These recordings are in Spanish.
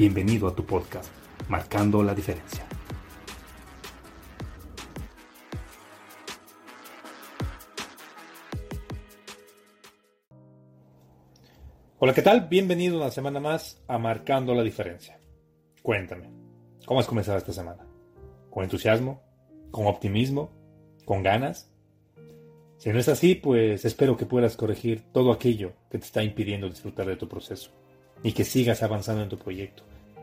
Bienvenido a tu podcast, Marcando la Diferencia. Hola, ¿qué tal? Bienvenido una semana más a Marcando la Diferencia. Cuéntame, ¿cómo has comenzado esta semana? ¿Con entusiasmo? ¿Con optimismo? ¿Con ganas? Si no es así, pues espero que puedas corregir todo aquello que te está impidiendo disfrutar de tu proceso y que sigas avanzando en tu proyecto,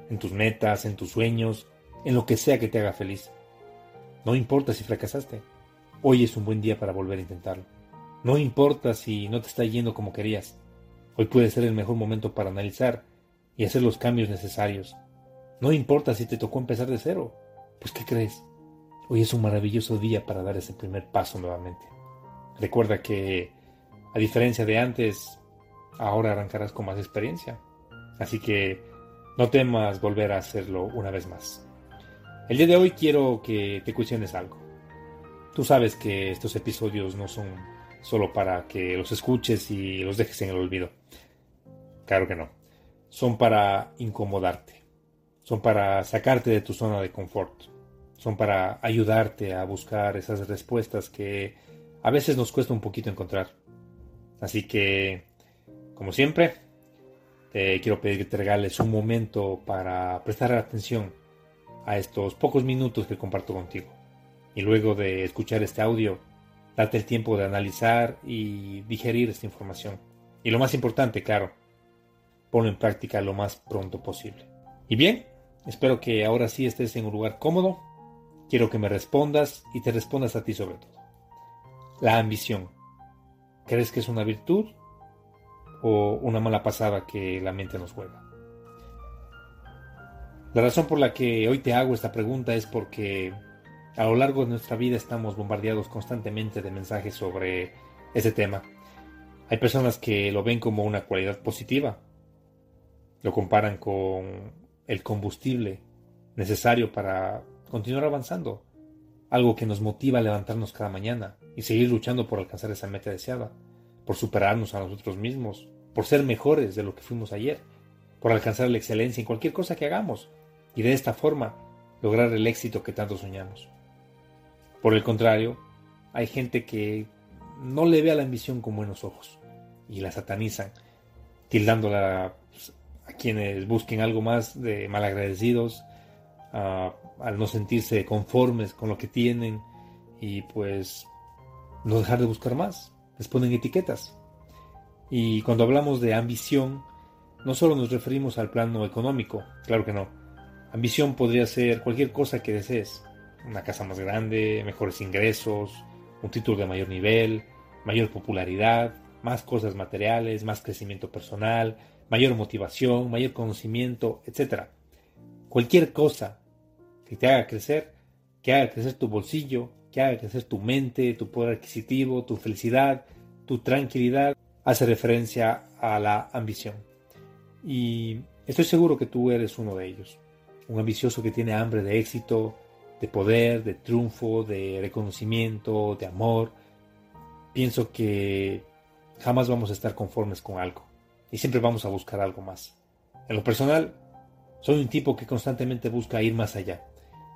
en tus metas, en tus sueños, en lo que sea que te haga feliz. No importa si fracasaste, hoy es un buen día para volver a intentarlo. No importa si no te está yendo como querías, hoy puede ser el mejor momento para analizar y hacer los cambios necesarios. No importa si te tocó empezar de cero, pues ¿qué crees? Hoy es un maravilloso día para dar ese primer paso nuevamente. Recuerda que, a diferencia de antes, ahora arrancarás con más experiencia. Así que no temas volver a hacerlo una vez más. El día de hoy quiero que te cuestiones algo. Tú sabes que estos episodios no son solo para que los escuches y los dejes en el olvido. Claro que no. Son para incomodarte. Son para sacarte de tu zona de confort. Son para ayudarte a buscar esas respuestas que a veces nos cuesta un poquito encontrar. Así que, como siempre, te quiero pedir que te regales un momento para prestar atención a estos pocos minutos que comparto contigo. Y luego de escuchar este audio, date el tiempo de analizar y digerir esta información. Y lo más importante, claro, ponlo en práctica lo más pronto posible. Y bien, espero que ahora sí estés en un lugar cómodo. Quiero que me respondas y te respondas a ti sobre todo. La ambición. ¿Crees que es una virtud o una mala pasada que la mente nos juega. La razón por la que hoy te hago esta pregunta es porque a lo largo de nuestra vida estamos bombardeados constantemente de mensajes sobre ese tema. Hay personas que lo ven como una cualidad positiva, lo comparan con el combustible necesario para continuar avanzando, algo que nos motiva a levantarnos cada mañana y seguir luchando por alcanzar esa meta deseada por superarnos a nosotros mismos, por ser mejores de lo que fuimos ayer, por alcanzar la excelencia en cualquier cosa que hagamos y de esta forma lograr el éxito que tanto soñamos. Por el contrario, hay gente que no le ve a la ambición con buenos ojos y la satanizan, tildándola pues, a quienes busquen algo más de malagradecidos, al no sentirse conformes con lo que tienen y pues no dejar de buscar más les ponen etiquetas. Y cuando hablamos de ambición, no solo nos referimos al plano económico, claro que no. Ambición podría ser cualquier cosa que desees. Una casa más grande, mejores ingresos, un título de mayor nivel, mayor popularidad, más cosas materiales, más crecimiento personal, mayor motivación, mayor conocimiento, etc. Cualquier cosa que te haga crecer, que haga crecer tu bolsillo, que haga crecer tu mente, tu poder adquisitivo, tu felicidad, tu tranquilidad, hace referencia a la ambición. Y estoy seguro que tú eres uno de ellos. Un ambicioso que tiene hambre de éxito, de poder, de triunfo, de reconocimiento, de amor. Pienso que jamás vamos a estar conformes con algo y siempre vamos a buscar algo más. En lo personal, soy un tipo que constantemente busca ir más allá,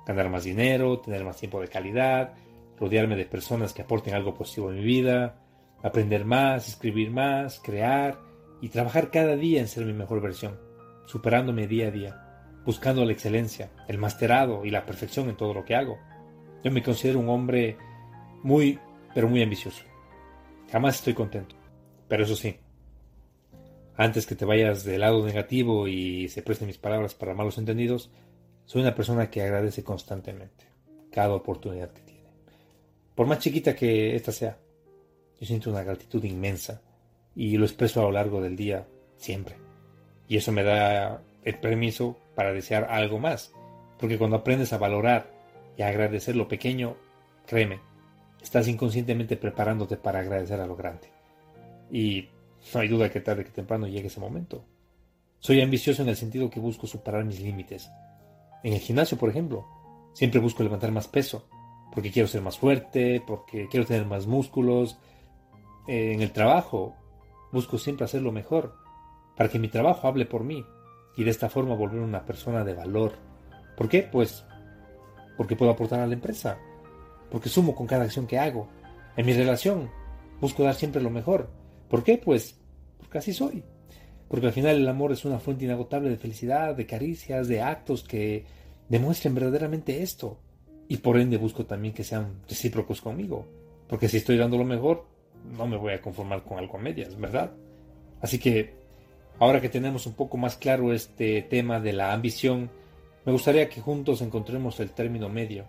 ganar más dinero, tener más tiempo de calidad, rodearme de personas que aporten algo positivo en mi vida, aprender más, escribir más, crear y trabajar cada día en ser mi mejor versión, superándome día a día. buscando la excelencia, el masterado y la perfección en todo lo que hago. Yo me considero un hombre muy, pero muy ambicioso. Jamás estoy contento. Pero eso sí, antes que te vayas del lado negativo y se presten mis palabras para malos entendidos, soy una persona que agradece constantemente cada oportunidad que tiene. Por más chiquita que ésta sea, yo siento una gratitud inmensa y lo expreso a lo largo del día siempre. Y eso me da el permiso para desear algo más, porque cuando aprendes a valorar y a agradecer lo pequeño, créeme, estás inconscientemente preparándote para agradecer a lo grande. Y no hay duda que tarde que temprano llegue ese momento. Soy ambicioso en el sentido que busco superar mis límites. En el gimnasio, por ejemplo, siempre busco levantar más peso, porque quiero ser más fuerte, porque quiero tener más músculos. En el trabajo, busco siempre hacerlo mejor, para que mi trabajo hable por mí y de esta forma volver una persona de valor. ¿Por qué? Pues porque puedo aportar a la empresa, porque sumo con cada acción que hago. En mi relación, busco dar siempre lo mejor ¿Por qué? Pues porque así soy. Porque al final el amor es una fuente inagotable de felicidad, de caricias, de actos que demuestren verdaderamente esto. Y por ende busco también que sean recíprocos conmigo. Porque si estoy dando lo mejor, no me voy a conformar con algo a medias, ¿verdad? Así que, ahora que tenemos un poco más claro este tema de la ambición, me gustaría que juntos encontremos el término medio.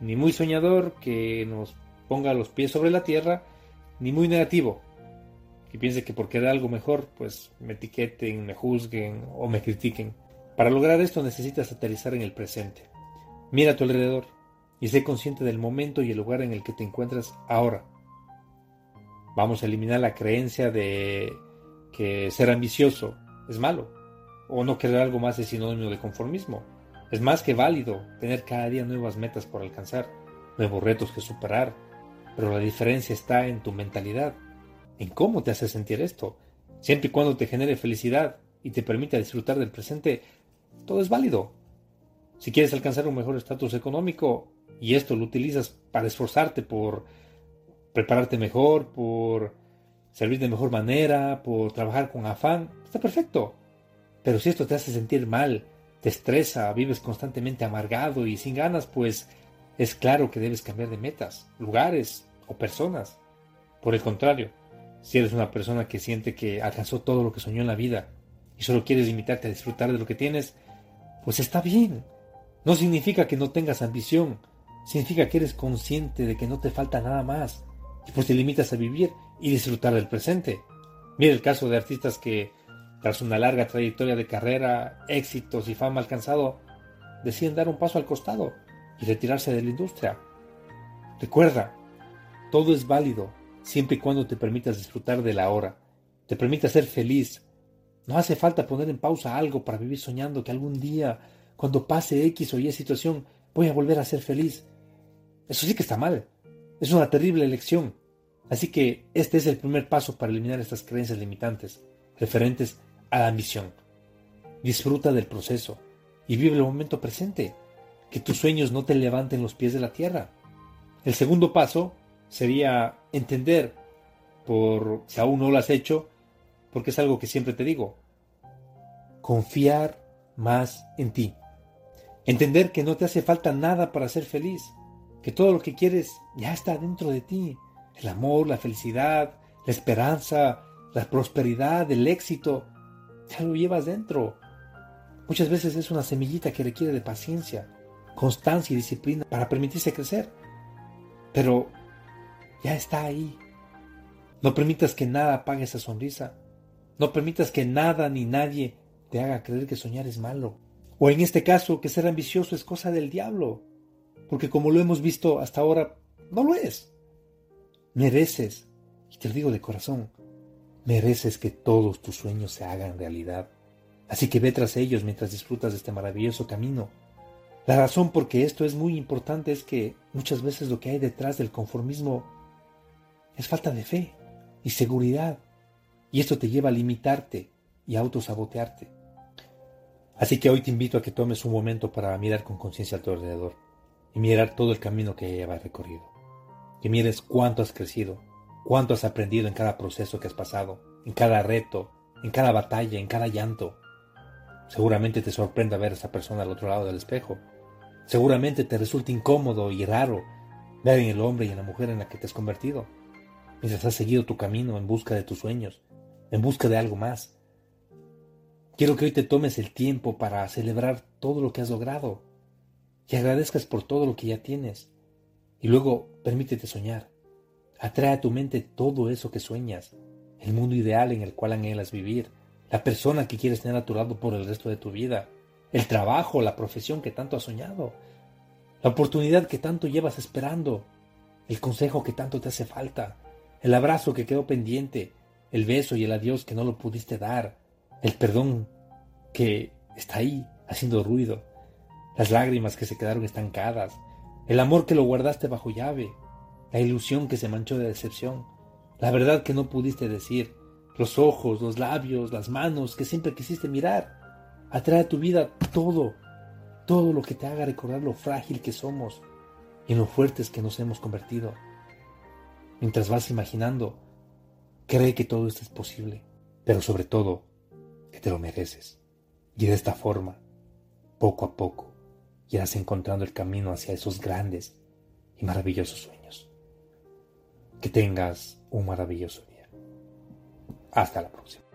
Ni muy soñador que nos ponga los pies sobre la tierra, ni muy negativo y piense que por querer algo mejor, pues me etiqueten, me juzguen o me critiquen. Para lograr esto necesitas aterrizar en el presente. Mira a tu alrededor y sé consciente del momento y el lugar en el que te encuentras ahora. Vamos a eliminar la creencia de que ser ambicioso es malo o no querer algo más es sinónimo de conformismo. Es más que válido tener cada día nuevas metas por alcanzar, nuevos retos que superar, pero la diferencia está en tu mentalidad en cómo te hace sentir esto. Siempre y cuando te genere felicidad y te permita disfrutar del presente, todo es válido. Si quieres alcanzar un mejor estatus económico y esto lo utilizas para esforzarte por prepararte mejor, por servir de mejor manera, por trabajar con afán, está perfecto. Pero si esto te hace sentir mal, te estresa, vives constantemente amargado y sin ganas, pues es claro que debes cambiar de metas, lugares o personas. Por el contrario, si eres una persona que siente que alcanzó todo lo que soñó en la vida y solo quieres limitarte a disfrutar de lo que tienes, pues está bien. No significa que no tengas ambición, significa que eres consciente de que no te falta nada más y pues te limitas a vivir y disfrutar del presente. Mira el caso de artistas que, tras una larga trayectoria de carrera, éxitos y fama alcanzado, deciden dar un paso al costado y retirarse de la industria. Recuerda, todo es válido siempre y cuando te permitas disfrutar de la hora, te permitas ser feliz. No hace falta poner en pausa algo para vivir soñando que algún día, cuando pase X o Y situación, voy a volver a ser feliz. Eso sí que está mal. Es una terrible elección. Así que este es el primer paso para eliminar estas creencias limitantes, referentes a la ambición. Disfruta del proceso y vive el momento presente. Que tus sueños no te levanten los pies de la tierra. El segundo paso sería entender, por si aún no lo has hecho, porque es algo que siempre te digo, confiar más en ti. Entender que no te hace falta nada para ser feliz, que todo lo que quieres ya está dentro de ti. El amor, la felicidad, la esperanza, la prosperidad, el éxito, ya lo llevas dentro. Muchas veces es una semillita que requiere de paciencia, constancia y disciplina para permitirse crecer. Pero ya está ahí. No permitas que nada apague esa sonrisa. No permitas que nada ni nadie te haga creer que soñar es malo. O en este caso, que ser ambicioso es cosa del diablo. Porque como lo hemos visto hasta ahora, no lo es. Mereces, y te lo digo de corazón, mereces que todos tus sueños se hagan realidad. Así que ve tras ellos mientras disfrutas de este maravilloso camino. La razón por que esto es muy importante es que muchas veces lo que hay detrás del conformismo es falta de fe y seguridad. Y esto te lleva a limitarte y a autosabotearte. Así que hoy te invito a que tomes un momento para mirar con conciencia a tu alrededor y mirar todo el camino que llevas recorrido. Que mires cuánto has crecido, cuánto has aprendido en cada proceso que has pasado, en cada reto, en cada batalla, en cada llanto. Seguramente te sorprenda ver a esa persona al otro lado del espejo. Seguramente te resulta incómodo y raro ver en el hombre y en la mujer en la que te has convertido, mientras has seguido tu camino en busca de tus sueños, en busca de algo más. Quiero que hoy te tomes el tiempo para celebrar todo lo que has logrado y agradezcas por todo lo que ya tienes. Y luego permítete soñar. Atrae a tu mente todo eso que sueñas, el mundo ideal en el cual anhelas vivir, la persona que quieres tener a tu lado por el resto de tu vida, el trabajo, la profesión que tanto has soñado, la oportunidad que tanto llevas esperando, el consejo que tanto te hace falta, el abrazo que quedó pendiente, el beso y el adiós que no lo pudiste dar, el perdón que está ahí haciendo ruido, las lágrimas que se quedaron estancadas, el amor que lo guardaste bajo llave, la ilusión que se manchó de decepción, la verdad que no pudiste decir, los ojos, los labios, las manos que siempre quisiste mirar. Atrae a tu vida todo, todo lo que te haga recordar lo frágil que somos y lo fuertes que nos hemos convertido. Mientras vas imaginando, cree que todo esto es posible, pero sobre todo, te lo mereces. Y de esta forma, poco a poco, irás encontrando el camino hacia esos grandes y maravillosos sueños. Que tengas un maravilloso día. Hasta la próxima.